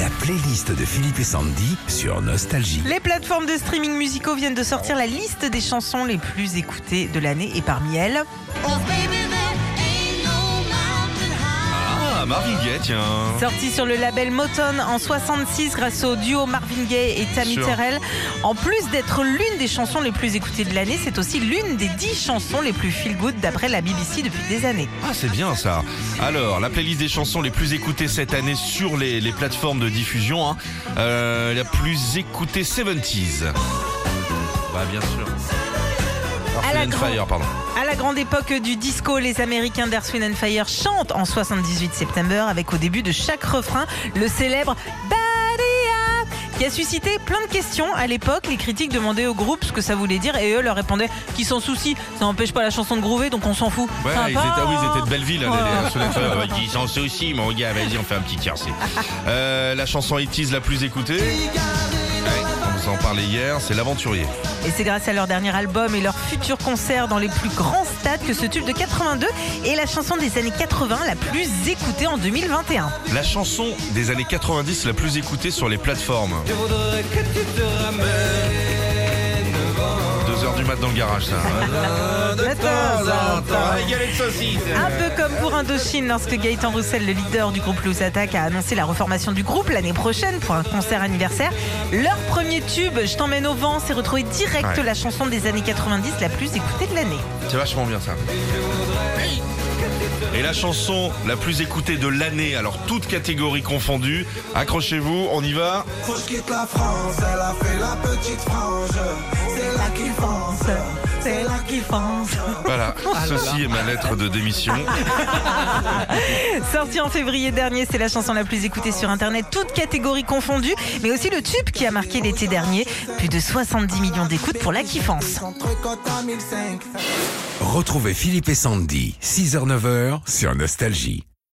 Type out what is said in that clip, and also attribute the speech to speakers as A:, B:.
A: La playlist de Philippe et Sandy sur Nostalgie.
B: Les plateformes de streaming musicaux viennent de sortir la liste des chansons les plus écoutées de l'année et parmi elles,
C: Ah, Marvin Gaye, tiens.
B: sortie sur le label Motown en 66 grâce au duo Marvin Gaye et Tammy. Terrell. En plus d'être l'une des chansons les plus écoutées de l'année, c'est aussi l'une des 10 chansons les plus feel good d'après la BBC depuis des années.
C: Ah, c'est bien ça. Alors, la playlist des chansons les plus écoutées cette année sur les, les plateformes de diffusion. hein. Euh, la plus écoutée 70s. Bah, bien sûr.
B: À la grande-
C: Fire, pardon.
B: À la grande époque du disco, les Américains d'Earth, and Fire chantent en 78 septembre avec au début de chaque refrain le célèbre qui a suscité plein de questions à l'époque. Les critiques demandaient au groupe ce que ça voulait dire et eux leur répondaient qu'ils s'en soucient. Ça n'empêche pas la chanson de groover donc on s'en fout.
C: Ouais,
B: Sympa,
C: ils étaient, ah oui, ils étaient de
B: hein
C: Belleville, là, les, les. Ouais, Ils s'en soucient, mon gars, vas-y, on fait un petit tiercé. Euh, la chanson 80s la plus écoutée. Vous en parlait hier, c'est L'Aventurier.
B: Et c'est grâce à leur dernier album et leurs futurs concerts dans les plus grands stades que ce tube de 82 est la chanson des années 80 la plus écoutée en 2021.
C: La chanson des années 90 la plus écoutée sur les plateformes. 2 heures du mat dans le garage, ça.
B: De
C: de.
B: Un peu comme pour Indochine, lorsque Gaëtan Roussel, le leader du groupe Loose Attack, a annoncé la reformation du groupe l'année prochaine pour un concert anniversaire. Leur premier tube, Je t'emmène au vent, s'est retrouvé direct
C: Ouais.
B: la chanson des années 90 la plus écoutée de l'année.
C: C'est vachement bien ça. Et la chanson la plus écoutée de l'année, alors toutes catégories confondues, accrochez-vous, on y va.
D: Faut que je quitte la France, elle a fait la petite frange.
B: C'est là qu'il pense,
C: Voilà, ceci est ma lettre de démission.
B: Sorti en février dernier, c'est la chanson la plus écoutée sur Internet, toutes catégories confondues, mais aussi le tube qui a marqué l'été dernier. Plus de 70 millions d'écoutes pour la kiffance.
D: Entre côte à 1005.
A: Retrouvez Philippe et Sandy, 6h-9h sur Nostalgie.